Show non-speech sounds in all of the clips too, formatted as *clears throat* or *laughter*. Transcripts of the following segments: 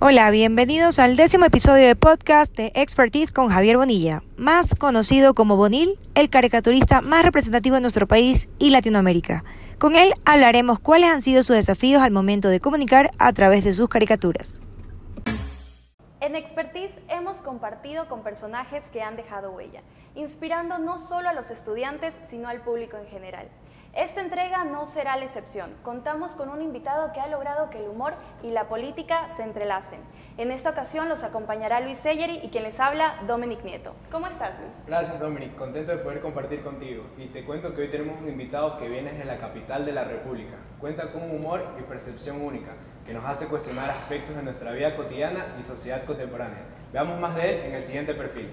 Hola, bienvenidos al décimo episodio de podcast de Expertise con Javier Bonilla, más conocido como Bonil, el caricaturista más representativo de nuestro país y Latinoamérica. Con él hablaremos cuáles han sido sus desafíos al momento de comunicar a través de sus caricaturas. En Expertise hemos compartido con personajes que han dejado huella, inspirando no solo a los estudiantes, sino al público en general. Esta entrega no será la excepción. Contamos con un invitado que ha logrado que el humor y la política se entrelacen. En esta ocasión los acompañará Luis Selleri y quien les habla, Dominic Nieto. ¿Cómo estás, Luis? Gracias, Dominic. Contento de poder compartir contigo. Y te cuento que hoy tenemos un invitado que viene desde la capital de la República. Cuenta con un humor y percepción única que nos hace cuestionar aspectos de nuestra vida cotidiana y sociedad contemporánea. Veamos más de él en el siguiente perfil.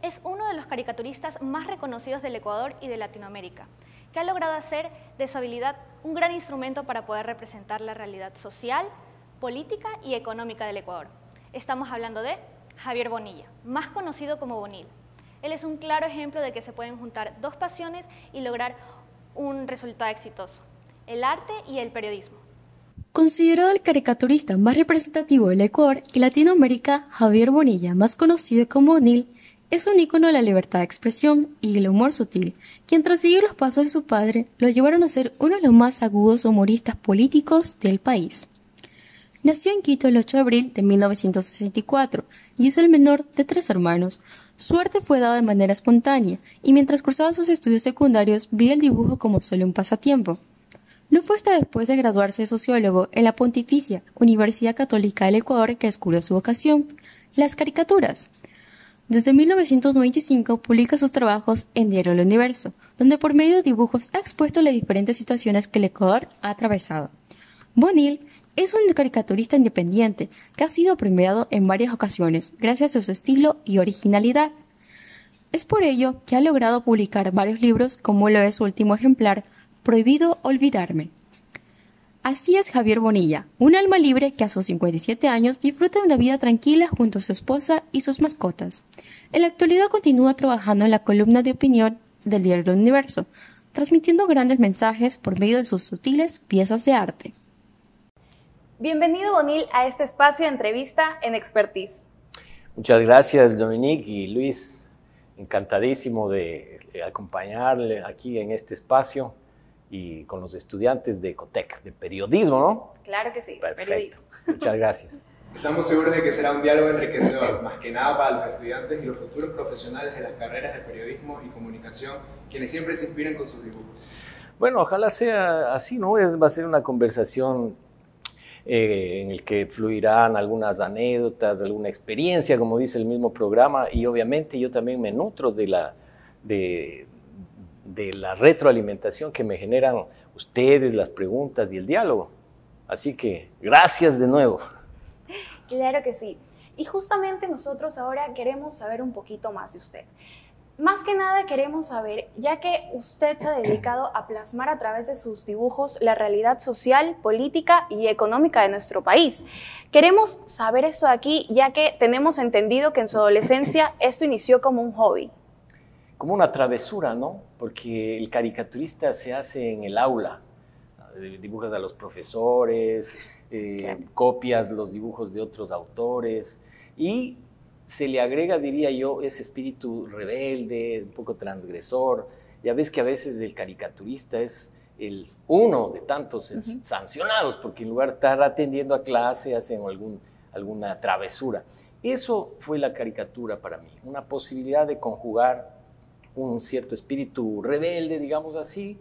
Es uno de los caricaturistas más reconocidos del Ecuador y de Latinoamérica que ha logrado hacer de su habilidad un gran instrumento para poder representar la realidad social, política y económica del Ecuador. Estamos hablando de Javier Bonilla, más conocido como Bonil. Él es un claro ejemplo de que se pueden juntar dos pasiones y lograr un resultado exitoso, el arte y el periodismo. Considerado el caricaturista más representativo del Ecuador y Latinoamérica, Javier Bonilla, más conocido como Bonil, es un ícono de la libertad de expresión y el humor sutil, quien tras seguir los pasos de su padre lo llevaron a ser uno de los más agudos humoristas políticos del país. Nació en Quito el 8 de abril de 1964 y es el menor de tres hermanos. Su arte fue dado de manera espontánea y mientras cursaba sus estudios secundarios vio el dibujo como solo un pasatiempo. No fue hasta después de graduarse de sociólogo en la Pontificia Universidad Católica del Ecuador que descubrió su vocación, las caricaturas. Desde 1995 publica sus trabajos en Diario El Universo, donde por medio de dibujos ha expuesto las diferentes situaciones que el Ecuador ha atravesado. Bonil es un caricaturista independiente que ha sido premiado en varias ocasiones gracias a su estilo y originalidad. Es por ello que ha logrado publicar varios libros como lo es su último ejemplar, Prohibido Olvidarme. Así es Javier Bonilla, un alma libre que a sus 57 años disfruta de una vida tranquila junto a su esposa y sus mascotas. En la actualidad continúa trabajando en la columna de opinión del diario El Universo, transmitiendo grandes mensajes por medio de sus sutiles piezas de arte. Bienvenido Bonil a este espacio de entrevista en Expertise. Muchas gracias Dominique y Luis, encantadísimo de acompañarle aquí en este espacio y con los estudiantes de Ecotec, de periodismo, ¿no? Claro que sí, periodismo. Muchas gracias. Estamos seguros de que será un diálogo enriquecedor, más que nada para los estudiantes y los futuros profesionales de las carreras de periodismo y comunicación, quienes siempre se inspiran con sus dibujos. Bueno, ojalá sea así, ¿no? Es, va a ser una conversación eh, en el que fluirán algunas anécdotas, alguna experiencia, como dice el mismo programa, y obviamente yo también me nutro de la, de, de la retroalimentación que me generan ustedes, las preguntas y el diálogo. Así que gracias de nuevo. Claro que sí. Y justamente nosotros ahora queremos saber un poquito más de usted. Más que nada queremos saber, ya que usted se ha dedicado a plasmar a través de sus dibujos la realidad social, política y económica de nuestro país. Queremos saber esto aquí, ya que tenemos entendido que en su adolescencia esto inició como un hobby como una travesura, ¿no? Porque el caricaturista se hace en el aula, dibujas a los profesores, eh, copias los dibujos de otros autores y se le agrega, diría yo, ese espíritu rebelde, un poco transgresor. Ya ves que a veces el caricaturista es el uno de tantos sancionados, porque en lugar de estar atendiendo a clase hacen algún, alguna travesura. Eso fue la caricatura para mí, una posibilidad de conjugar un cierto espíritu rebelde, digamos así,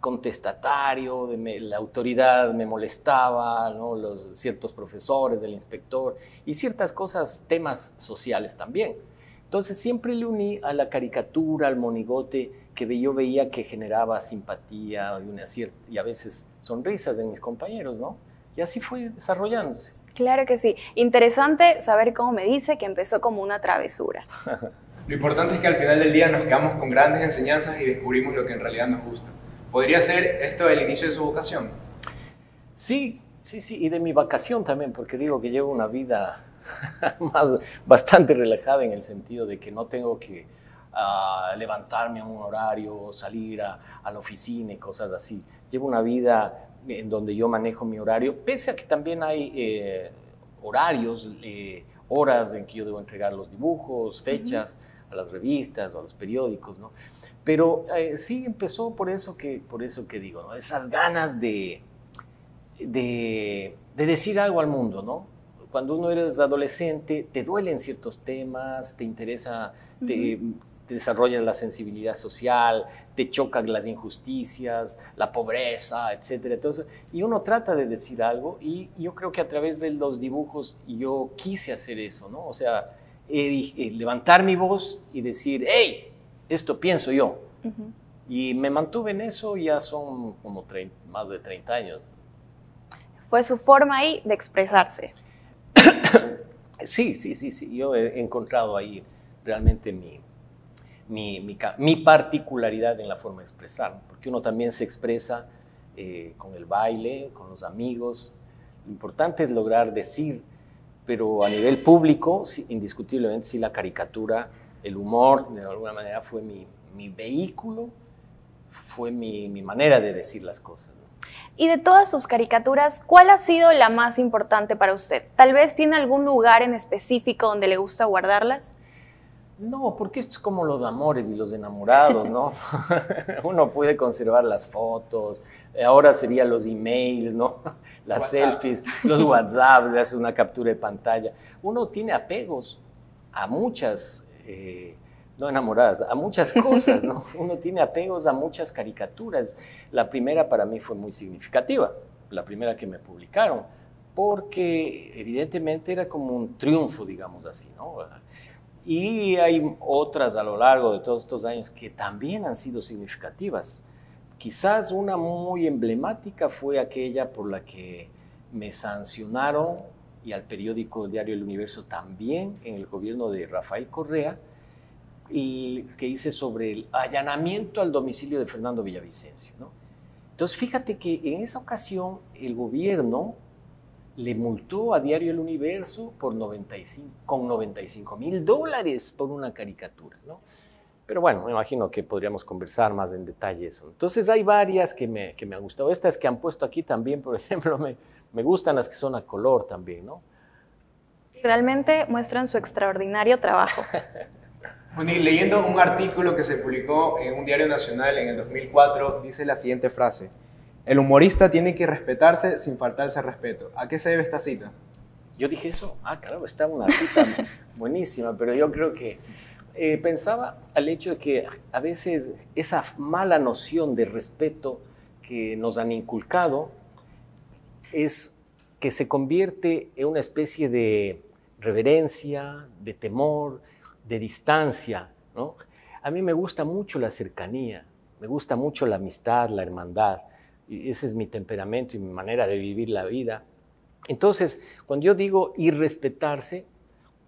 contestatario, de la autoridad me molestaba, los ciertos profesores, del inspector, y ciertas cosas, temas sociales también. Entonces siempre le uní a la caricatura, al monigote, que yo veía que generaba simpatía y, una y a veces sonrisas en mis compañeros, ¿no? Y así fue desarrollándose. Claro que sí. Interesante saber cómo me dice que empezó como una travesura. *laughs* Lo importante es que al final del día nos quedamos con grandes enseñanzas y descubrimos lo que en realidad nos gusta. ¿Podría ser esto el inicio de su vocación? Sí, sí, sí, y de mi vacación también, porque digo que llevo una vida *laughs* más, bastante relajada en el sentido de que no tengo que ah, levantarme a un horario, salir a, la oficina y cosas así. Llevo una vida en donde yo manejo mi horario, pese a que también hay... Eh, horarios, eh, horas en que yo debo entregar los dibujos, fechas a las revistas o a los periódicos, ¿no? Pero eh, sí empezó por eso que, por eso que digo, ¿no? esas ganas de, de, decir algo al mundo, ¿no? Cuando uno eres adolescente, te duelen ciertos temas, te interesa, te, desarrollas la sensibilidad social, te chocan las injusticias, la pobreza, etcétera. Entonces, y uno trata de decir algo y yo creo que a través de los dibujos yo quise hacer eso, ¿no? O sea, levantar mi voz y decir, hey, esto pienso yo. Y me mantuve en eso ya son como más de 30 años. Fue su forma ahí de expresarse. *coughs* sí, sí, sí, sí. Yo he encontrado ahí realmente mi, mi, mi, particularidad en la forma de expresar, porque uno también se expresa eh, con el baile, con los amigos. Lo importante es lograr decir, pero a nivel público, indiscutiblemente sí la caricatura, el humor, de alguna manera fue mi, mi vehículo, fue mi, mi, manera de decir las cosas. Y de todas sus caricaturas, ¿cuál ha sido la más importante para usted? Tal vez tiene algún lugar en específico donde le gusta guardarlas. No, porque esto es como los amores y los enamorados, ¿no? *laughs* Uno puede conservar las fotos, ahora serían los emails, ¿no? *laughs* Las selfies, los WhatsApp, le hace una captura de pantalla. Uno tiene apegos a muchas, eh, no enamoradas, a muchas *laughs* cosas, ¿no? Uno tiene apegos a muchas caricaturas. La primera para mí fue muy significativa, la primera que me publicaron, porque evidentemente era como un triunfo, digamos así, ¿no? Y hay otras a lo largo de todos estos años que también han sido significativas. Quizás una muy emblemática fue aquella por la que me sancionaron y al periódico Diario El Universo también en el gobierno de Rafael Correa, que hice sobre el allanamiento al domicilio de Fernando Villavicencio. Entonces, fíjate que en esa ocasión el gobierno le multó a Diario El Universo por 95, con 95 mil dólares por una caricatura, ¿no? Pero bueno, me imagino que podríamos conversar más en detalle eso. Entonces hay varias que me, que me han gustado. Estas que han puesto aquí también, por *laughs* ejemplo, me, me gustan las que son a color también, ¿no? realmente muestran su extraordinario trabajo. *laughs* Bueno, y leyendo un artículo que se publicó en un diario nacional en el 2004, dice la siguiente frase. El humorista tiene que respetarse sin faltarse respeto. ¿A qué se debe esta cita? Yo dije eso, ah, claro, está una cita *laughs* buenísima, pero yo creo que eh, pensaba al hecho de que a veces esa mala noción de respeto que nos han inculcado es que se convierte en una especie de reverencia, de temor, de distancia. ¿no? A mí me gusta mucho la cercanía, me gusta mucho la amistad, la hermandad ese es mi temperamento y mi manera de vivir la vida. Entonces, cuando yo digo irrespetarse,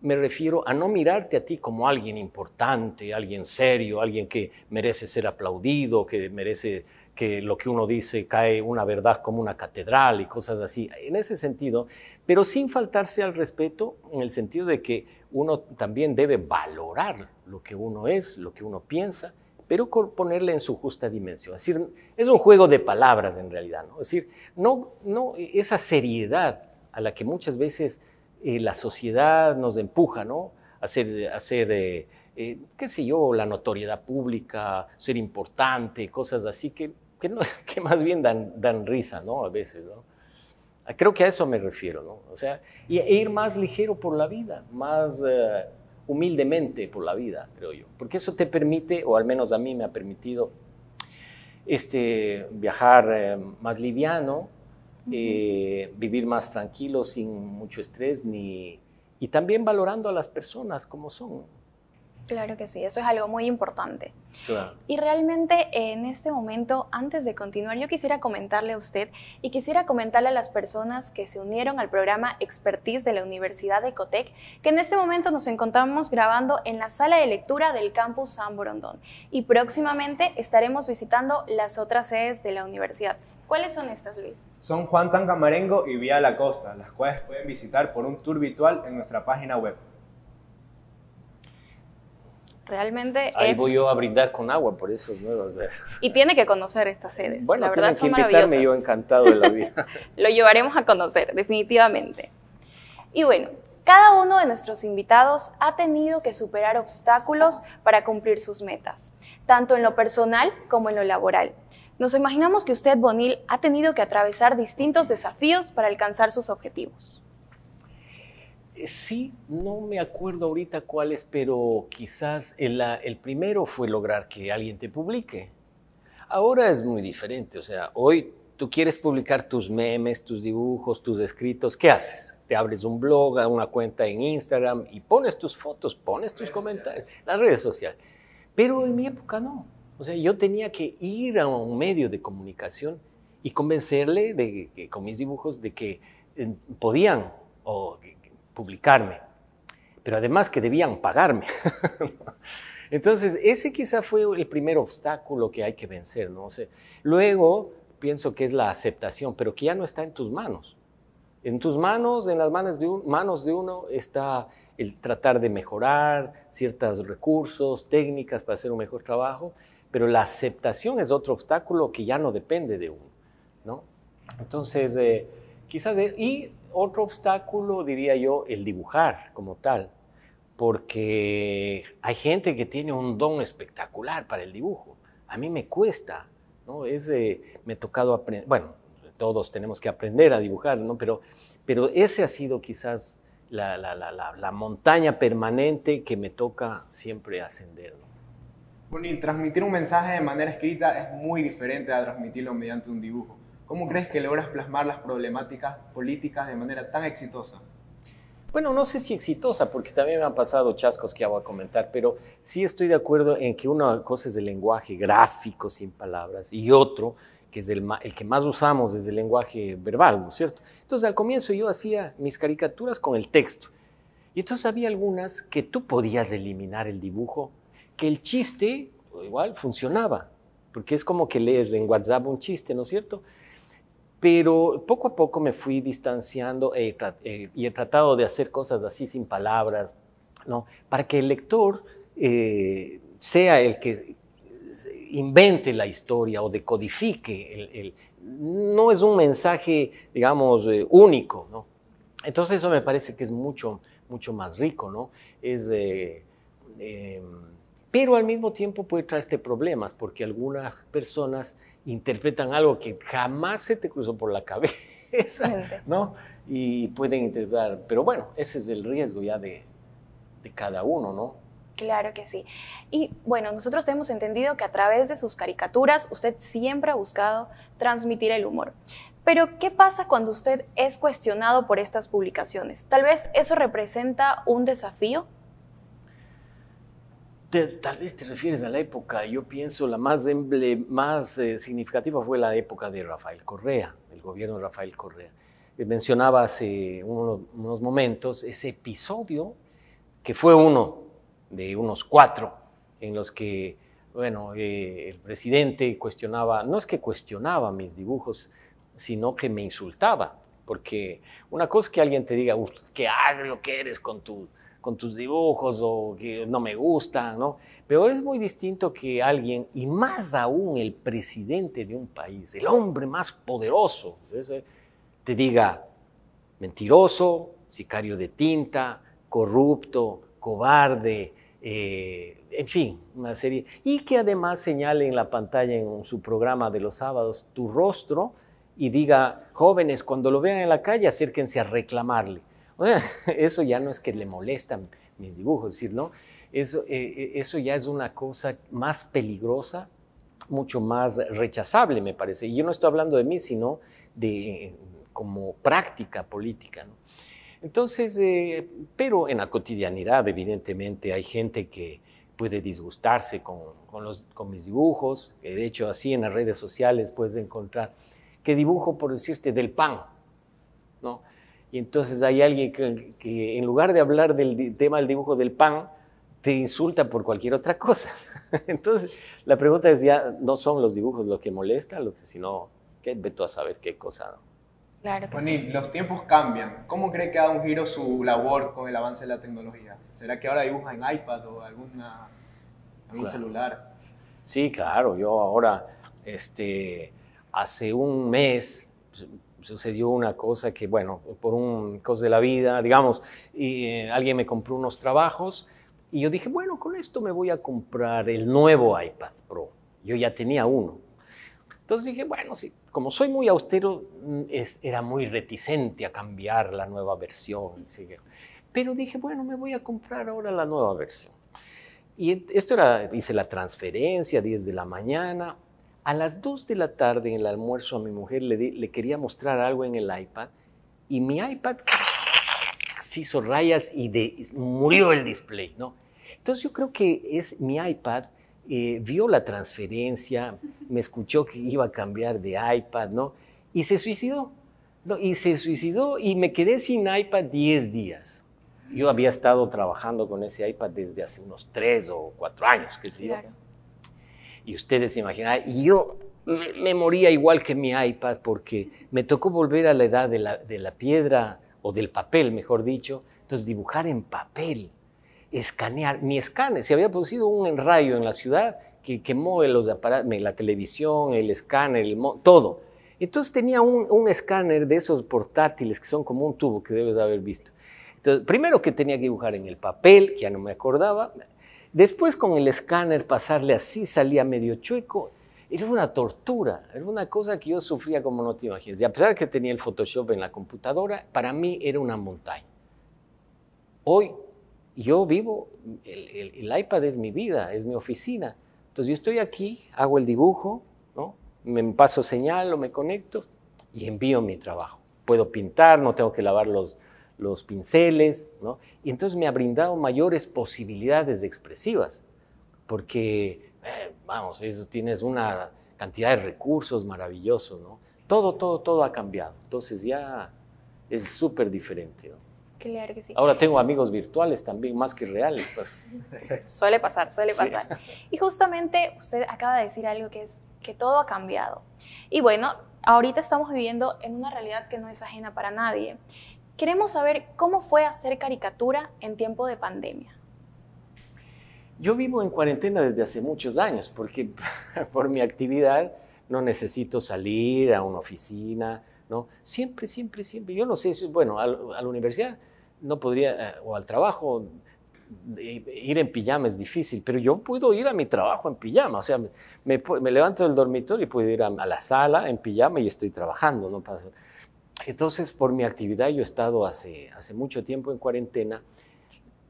me refiero a no mirarte a ti como alguien importante, alguien serio, alguien que merece ser aplaudido, que merece que lo que uno dice cae una verdad como una catedral y cosas así, en ese sentido, pero sin faltarse al respeto en el sentido de que uno también debe valorar lo que uno es, lo que uno piensa pero ponerle en su justa dimensión. Es decir, es un juego de palabras en realidad, ¿no? Es decir, no, no esa seriedad a la que muchas veces eh, la sociedad nos empuja, ¿no? A hacer, hacer eh, eh, qué sé yo, la notoriedad pública, ser importante, cosas así que, que, no, *laughs* que más bien dan, dan, risa, ¿no? A veces, ¿no? Creo que a eso me refiero, ¿no? O sea, y, e ir más ligero por la vida, más humildemente por la vida, creo yo. Porque eso te permite, o al menos a mí me ha permitido, este, viajar eh, más liviano, eh, vivir más tranquilo, sin mucho estrés, ni, y también valorando a las personas como son. Claro que sí, eso es algo muy importante. Y realmente en este momento, antes de continuar, yo quisiera comentarle a usted y quisiera comentarle a las personas que se unieron al programa Expertise de la Universidad de Ecotec, que en este momento nos encontramos grabando en la sala de lectura del campus San Borondón y próximamente estaremos visitando las otras sedes de la universidad. ¿Cuáles son estas, Luis? Son Juan Tangamarengo y Vía La Costa, las cuales pueden visitar por un tour virtual en nuestra página web. Realmente Ahí voy yo a brindar con agua por esos nuevos. *laughs* Y tiene que conocer estas sedes. Bueno, la verdad que invitarme yo encantado de la vida. *laughs* Lo llevaremos a conocer, definitivamente. Y bueno, cada uno de nuestros invitados ha tenido que superar obstáculos para cumplir sus metas, tanto en lo personal como en lo laboral. Nos imaginamos que usted, Bonil, ha tenido que atravesar distintos desafíos para alcanzar sus objetivos. Eh, sí, no me acuerdo ahorita cuáles, pero quizás el, el, primero fue lograr que alguien te publique. Ahora es muy diferente, o sea, hoy tú quieres publicar tus memes, tus dibujos, tus escritos, ¿qué haces? Te abres un blog, una cuenta en Instagram y pones tus fotos, pones tus comentarios, las redes sociales. Pero en mi época no. O sea, yo tenía que ir a un medio de comunicación y convencerle de, con mis dibujos de que eh, podían o, publicarme, pero además que debían pagarme. *laughs* Entonces, ese quizá fue el primer obstáculo que hay que vencer, ¿no? luego pienso que es la aceptación, pero que ya no está en tus manos. En tus manos, en las manos de, manos de uno, está el tratar de mejorar ciertos recursos, técnicas para hacer un mejor trabajo, pero la aceptación es otro obstáculo que ya no depende de uno, ¿no? Entonces, eh, quizás, y otro obstáculo, diría yo, el dibujar como tal, porque hay gente que tiene un don espectacular para el dibujo. A mí me cuesta, ¿no? Es, me he tocado aprender, bueno, todos tenemos que aprender a dibujar, ¿no? Pero, pero ese ha sido quizás la, la, la, la montaña permanente que me toca siempre ascender, ¿no? Bueno, y transmitir un mensaje de manera escrita es muy diferente a transmitirlo mediante un dibujo. ¿Cómo crees que logras plasmar las problemáticas políticas de manera tan exitosa? Bueno, no sé si exitosa, porque también me han pasado chascos que voy a comentar, pero sí estoy de acuerdo en que una cosa es el lenguaje gráfico sin palabras y otro, que es el, el que más usamos, es el lenguaje verbal, ¿no es cierto? Entonces al comienzo yo hacía mis caricaturas con el texto. Y entonces había algunas que tú podías eliminar el dibujo que el chiste igual funcionaba, porque es como que lees en WhatsApp un chiste, ¿no es cierto? Pero poco a poco me fui distanciando eh, y he tratado de hacer cosas así sin palabras, ¿no? Para que el lector eh, sea el que invente la historia o decodifique. El, no es un mensaje, digamos, eh, único, ¿no? Entonces eso me parece que es mucho, mucho más rico, ¿no? Em, pero al mismo tiempo puede traerte problemas porque algunas personas interpretan algo que jamás se te cruzó por la cabeza, *laughs* ¿no? Y pueden interpretar, pero bueno, ese es el riesgo ya de, de cada uno, ¿no? Claro que sí. Y bueno, nosotros hemos entendido que a través de sus caricaturas usted siempre ha buscado transmitir el humor. Pero, ¿qué pasa cuando usted es cuestionado por estas publicaciones? Tal vez eso representa un desafío tal vez te refieres a la época, yo pienso la más, más eh, significativa fue la época de Rafael Correa, el gobierno de Rafael Correa. Eh, mencionaba hace unos, momentos ese episodio que fue uno de unos cuatro en los que, bueno, eh, el presidente cuestionaba, no es que cuestionaba mis dibujos, sino que me insultaba, porque una cosa es que alguien te diga, qué agrio que eres con tu con tus dibujos o que no me gustan, ¿no? Pero es muy distinto que alguien, y más aún el presidente de un país, el hombre más poderoso, te diga mentiroso, sicario de tinta, corrupto, cobarde, eh, en fin, una serie. Y que además señale en la pantalla en su programa de los sábados tu rostro y diga, jóvenes, cuando lo vean en la calle, acérquense a reclamarle. *laughs* eso ya no es que le molestan mis dibujos, es. Eso, eh, eh, eso ya es una cosa más peligrosa, mucho más rechazable, me parece. Y yo no estoy hablando de mí, sino de como práctica política. Entonces, eh, pero en la cotidianidad, evidentemente, hay gente que puede disgustarse con, con, mis dibujos, de hecho así en las redes sociales puedes encontrar que dibujo, por decirte, del pan, ¿no? Y entonces hay alguien que, en lugar de hablar del tema del dibujo del pan, te insulta por cualquier otra cosa. *laughs* Entonces, la pregunta es ya, no son los dibujos lo que molesta, lo que, sino, ¿qué tú a saber qué cosa? Claro que los tiempos cambian. ¿Cómo cree que ha dado un giro su labor con el avance de la tecnología? ¿Será que ahora dibuja en iPad o alguna, algún celular? Sí, claro. Yo ahora, este, hace un mes, sucedió una cosa que, bueno, por un cosa de la vida, digamos, y, eh, alguien me compró unos trabajos y yo dije, bueno, con esto me voy a comprar el nuevo iPad Pro. Yo ya tenía uno. Entonces dije, bueno, sí, como soy muy austero, mm, era muy reticente a cambiar la nueva versión. Pero dije, bueno, me voy a comprar ahora la nueva versión. Y esto era, hice la transferencia, 10 de la mañana. A las 2 de la tarde en el almuerzo a mi mujer le, le quería mostrar algo en el iPad y mi iPad se hizo rayas y de, murió el display, ¿no? Entonces yo creo que es mi iPad eh, vio la transferencia, me escuchó que iba a cambiar de iPad, ¿no? Y se suicidó. ¿no? Y se suicidó y me quedé sin iPad 10 días. Yo había estado trabajando con ese iPad desde hace unos 3 o 4 años, qué sé yo. Y ustedes se imaginan, y yo me, moría igual que mi iPad porque me tocó volver a la edad de la, de la piedra o del papel, mejor dicho. Entonces dibujar en papel escanear, mi escáner, se había producido un rayo en la ciudad que quemó los aparatos, la televisión, el escáner, todo. Entonces tenía un, escáner de esos portátiles que son como un tubo que debes de haber visto. Entonces, primero que tenía que dibujar en el papel, que ya no me acordaba. Después con el escáner pasarle así, salía medio chueco. Era una tortura, era una cosa que yo sufría como no te imaginas. Y a pesar de que tenía el Photoshop en la computadora, para mí era una montaña. Hoy yo vivo, el, iPad es mi vida, es mi oficina. Entonces yo estoy aquí, hago el dibujo, ¿no? me paso señal o me conecto y envío mi trabajo. Puedo pintar, no tengo que lavar los, los pinceles, ¿no? Y entonces me ha brindado mayores posibilidades expresivas, porque, eh, vamos, eso tienes una cantidad de recursos maravillosos, ¿no? Todo, todo, todo ha cambiado. Entonces ya es súper diferente, ¿no? Claro que sí. Ahora tengo amigos virtuales también, más que reales. Pues. *laughs* suele pasar, suele pasar. Y justamente usted acaba de decir algo que es que todo ha cambiado. Y bueno, ahorita estamos viviendo en una realidad que no es ajena para nadie. Queremos saber cómo fue hacer caricatura en tiempo de pandemia. Yo vivo en cuarentena desde hace muchos años, porque *laughs* por mi actividad no necesito salir a una oficina, ¿no? Siempre, siempre, siempre. Yo no sé, bueno, a, la universidad no podría, eh, o al trabajo, ir en pijama es difícil, pero yo puedo ir a mi trabajo en pijama, o sea, me, levanto del dormitorio y puedo ir a, la sala en pijama y estoy trabajando, ¿no? Entonces, por mi actividad, yo he estado hace, mucho tiempo en cuarentena,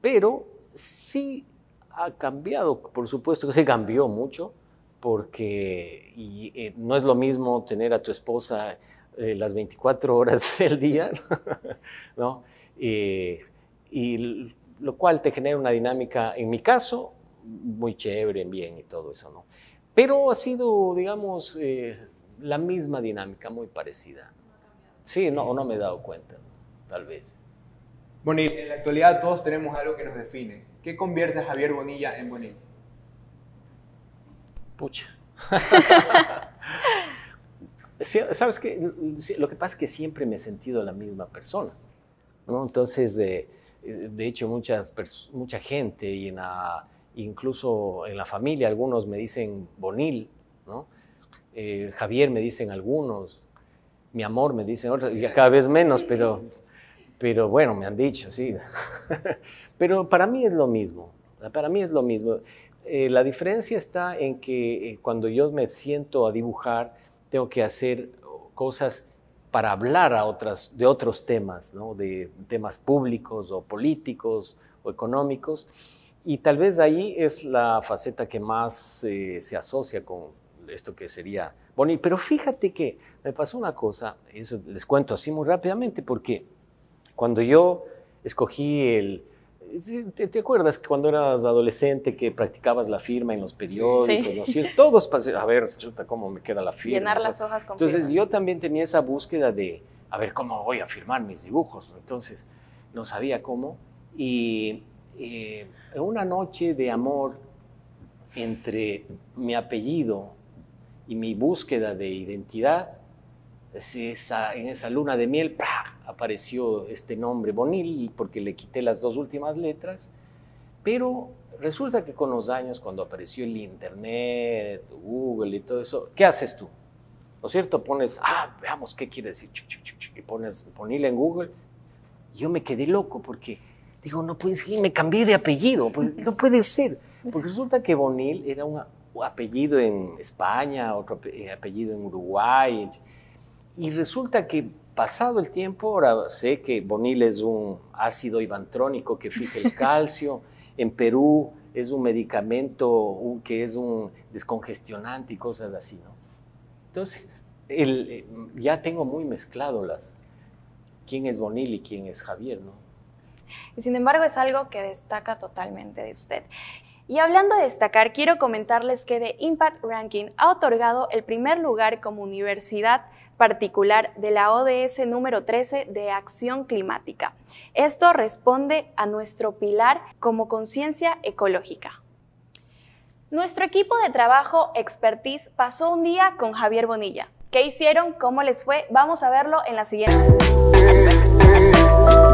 pero sí ha cambiado, por supuesto que se cambió mucho, porque eh, no es lo mismo tener a tu esposa eh, las 24 horas *laughs* del día, *laughs* ¿no? y lo cual te genera una dinámica, en mi caso, muy chévere, bien y todo eso, ¿no? Pero ha sido, digamos, eh, la misma dinámica, muy parecida. Sí, no, no me he dado cuenta, tal vez. Bonil, en la actualidad todos tenemos algo que nos define. ¿Qué convierte a Javier Bonilla en Bonil? Pucha. *laughs* ¿Sabes qué? Lo que pasa es que siempre me he sentido la misma persona. ¿no? Entonces, de, hecho, muchas, mucha gente, y en incluso en la familia, algunos me dicen Bonil, ¿no? Eh, Javier me dicen algunos, mi amor me dicen otros, y cada vez menos, pero, pero bueno, me han dicho, sí. *laughs* pero para mí es lo mismo, para mí es lo mismo. Eh, la diferencia está en que eh, cuando yo me siento a dibujar, tengo que hacer cosas para hablar a otras, de otros temas, ¿no? de temas públicos o políticos o económicos. Y tal vez ahí es la faceta que más eh, se asocia con esto que sería bonito. Pero fíjate que me pasó una cosa, eso les cuento así muy rápidamente, porque cuando yo escogí el, ¿Te, acuerdas que cuando eras adolescente que practicabas la firma en los periódicos? Sí. Todos, a ver, chuta, ¿cómo me queda la firma? Llenar las hojas con Entonces yo también tenía esa búsqueda de, a ver, ¿cómo voy a firmar mis dibujos? Entonces no sabía cómo. Y eh, una noche de amor entre mi apellido y mi búsqueda de identidad, esa, en esa luna de miel, apareció este nombre Bonil porque le quité las dos últimas letras, pero resulta que con los años, cuando apareció el Internet, Google y todo eso, ¿qué haces tú? ¿no es cierto? Pones, ah, veamos qué quiere decir, y pones Bonil en Google. Yo me quedé loco porque digo, no puede ser, me cambié de apellido, pues, no puede ser. Porque resulta que Bonil era un apellido en España, otro eh, apellido en Uruguay, y resulta que pasado el tiempo, ahora sé que Bonil es un ácido ibantrónico que fija el *laughs* calcio, en Perú es un medicamento que es un descongestionante y cosas así, ¿no? Entonces, eh, ya tengo muy mezclado las, quién es Bonil y quién es Javier, ¿no? Y sin embargo es algo que destaca totalmente de usted. Y hablando de destacar, quiero comentarles que The Impact Ranking ha otorgado el primer lugar como universidad particular de la ODS número 13 de acción climática. Esto responde a nuestro pilar como conciencia ecológica. Nuestro equipo de trabajo Expertise pasó un día con Javier Bonilla. ¿Qué hicieron? ¿Cómo les fue? Vamos a verlo en la siguiente.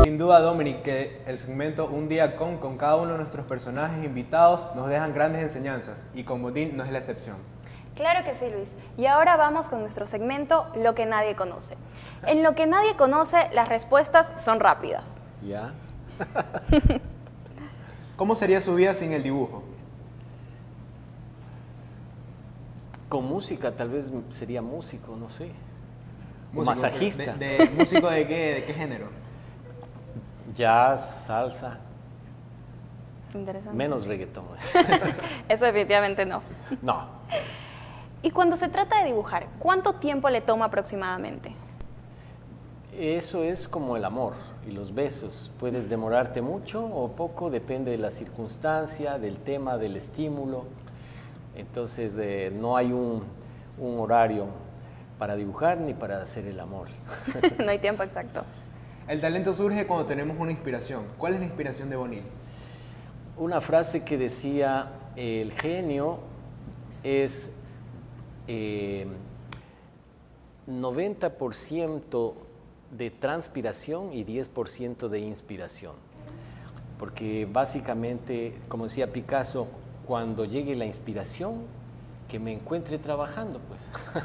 Sin duda, Dominic, que el segmento Un día con, con cada uno de nuestros personajes invitados nos dejan grandes enseñanzas y con Botín no es la excepción. Claro que sí, Luis. Y ahora vamos con nuestro segmento Lo que nadie conoce. En lo que nadie conoce, las respuestas son rápidas. ¿Ya? *laughs* ¿Cómo sería su vida sin el dibujo? Con música, tal vez sería músico, no sé. masajista. De, ¿Músico de qué, de qué género? Jazz, salsa. Interesante. Menos reggaetón. *laughs* Eso definitivamente no. No. Y cuando se trata de dibujar, ¿cuánto tiempo le toma aproximadamente? Eso es como el amor y los besos. Puedes demorarte mucho o poco, depende de la circunstancia, del tema, del estímulo. Entonces eh, no hay un, un, horario para dibujar ni para hacer el amor. *laughs* no hay tiempo exacto. El talento surge cuando tenemos una inspiración. ¿Cuál es la inspiración de Bonil? Una frase que decía, el genio es 90% eh, de transpiración y 10% de inspiración. Porque básicamente, como decía Picasso, cuando llegue la inspiración, que me encuentre trabajando, pues. *laughs*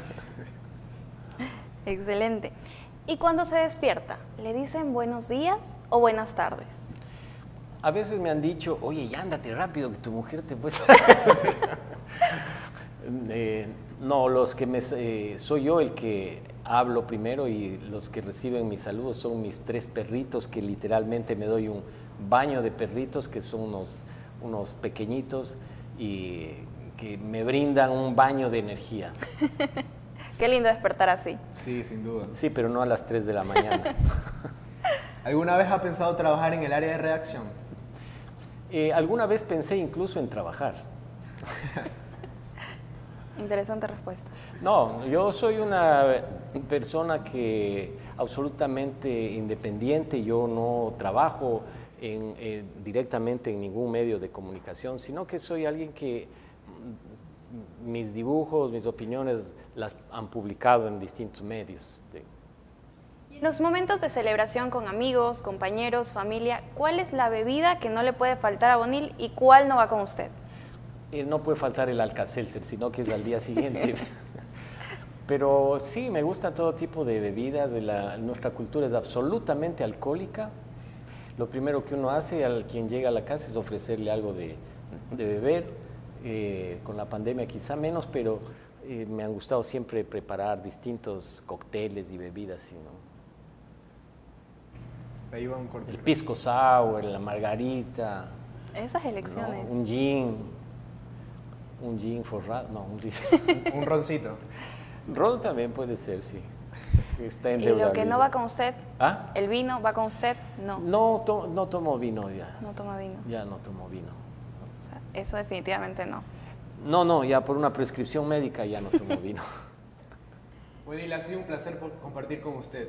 Excelente. ¿Y cuando se despierta, le dicen buenos días o buenas tardes? A veces me han dicho, oye, ya ándate rápido, que tu mujer te puede... *laughs* eh, no, los que me, eh, soy yo el que hablo primero y los que reciben mis saludos son mis tres perritos que literalmente me doy un baño de perritos que son unos, unos pequeñitos y que me brindan un baño de energía. *laughs* Qué lindo despertar así. Sí, sin duda. Sí, pero no a las 3 de la mañana. *laughs* ¿Alguna vez ha pensado trabajar en el área de redacción? Eh, alguna vez pensé incluso en trabajar. *laughs* Interesante respuesta. No, yo soy una persona que absolutamente independiente, yo no trabajo eh, directamente en ningún medio de comunicación, sino que soy alguien que mis dibujos, mis opiniones las han publicado en distintos medios. Y en los momentos de celebración con amigos, compañeros, familia, ¿cuál es la bebida que no le puede faltar a Bonil y cuál no va con usted? Eh, no puede faltar el Alcacelser, sino que es al día siguiente. *laughs* Pero sí, me gusta todo tipo de bebidas. De la, nuestra cultura es absolutamente alcohólica. Lo primero que uno hace al quien llega a la casa es ofrecerle algo de, beber. Eh, con la pandemia quizá menos, pero eh, me han gustado siempre preparar distintos cócteles y bebidas. Ahí va un corte. El pisco sour, la margarita. Esas elecciones. Un gin un gin forrado, no, un gin. *laughs* un roncito. Ron también puede ser, sí. Está ¿Y lo que no va con usted? ¿Ah? ¿El vino va con usted? No. No, no tomo vino ya. No toma vino. Ya no tomo vino. Eso definitivamente no. No, no, ya por una prescripción médica ya no tomo vino. *laughs* Wedil, ha sido un placer compartir con usted.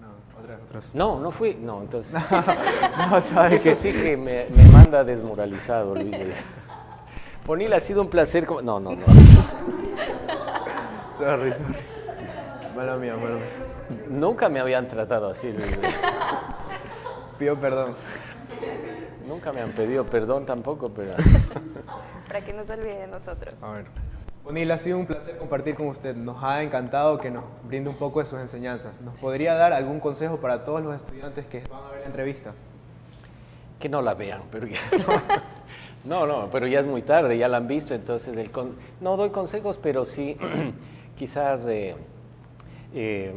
No, otras, otras. No, no fui. No, entonces. *laughs* no, es que sí que me, me manda desmoralizado, Luis. Ponil, ha sido un placer. No, no, no. *laughs* sorry, sorry. Mala mía, mala mía. Nunca me habían tratado así, Luis. Pido perdón. Nunca me han pedido perdón tampoco, pero... *laughs* Para que no se olvide de nosotros. A ver. Bonil, ha sido un placer compartir con usted. Nos ha encantado que nos brinde un poco de sus enseñanzas. ¿Nos podría dar algún consejo para todos los estudiantes que van a ver la entrevista? Que no la vean, pero ya no. *laughs* No, pero ya es muy tarde, ya la han visto, entonces el no doy consejos, pero sí *clears throat* quizás eh, eh,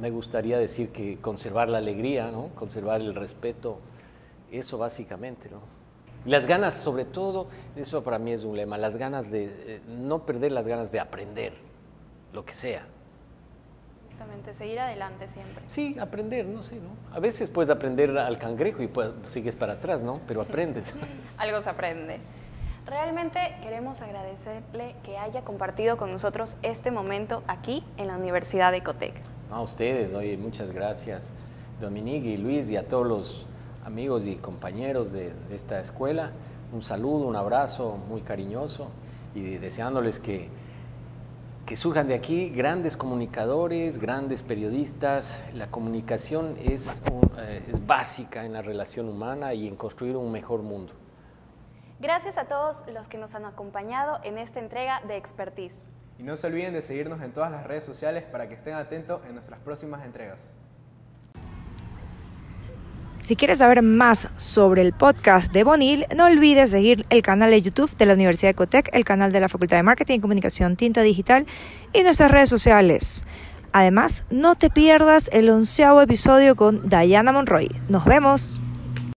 me gustaría decir que conservar la alegría, ¿no? conservar el respeto, eso básicamente. ¿no? Las ganas, sobre todo, eso para mí es un lema, las ganas de, eh, no perder las ganas de aprender, lo que sea. Exactamente, seguir adelante siempre. Sí, aprender, no sé, ¿no? A veces puedes aprender al cangrejo y pues, sigues para atrás, ¿no? Pero aprendes. *laughs* Algo se aprende. Realmente queremos agradecerle que haya compartido con nosotros este momento aquí en la Universidad de Cotec. A ustedes, oye, muchas gracias, Dominique y Luis, y a todos los amigos y compañeros de, esta escuela. Un saludo, un abrazo muy cariñoso y deseándoles que, que surjan de aquí grandes comunicadores, grandes periodistas. La comunicación es, eh, es básica en la relación humana y en construir un mejor mundo. Gracias a todos los que nos han acompañado en esta entrega de Expertise. Y no se olviden de seguirnos en todas las redes sociales para que estén atentos en nuestras próximas entregas. Si quieres saber más sobre el podcast de Bonil, no olvides seguir el canal de YouTube de la Universidad de Cotec, el canal de la Facultad de Marketing y Comunicación Tinta Digital y nuestras redes sociales. Además, no te pierdas el onceavo episodio con Diana Monroy. Nos vemos.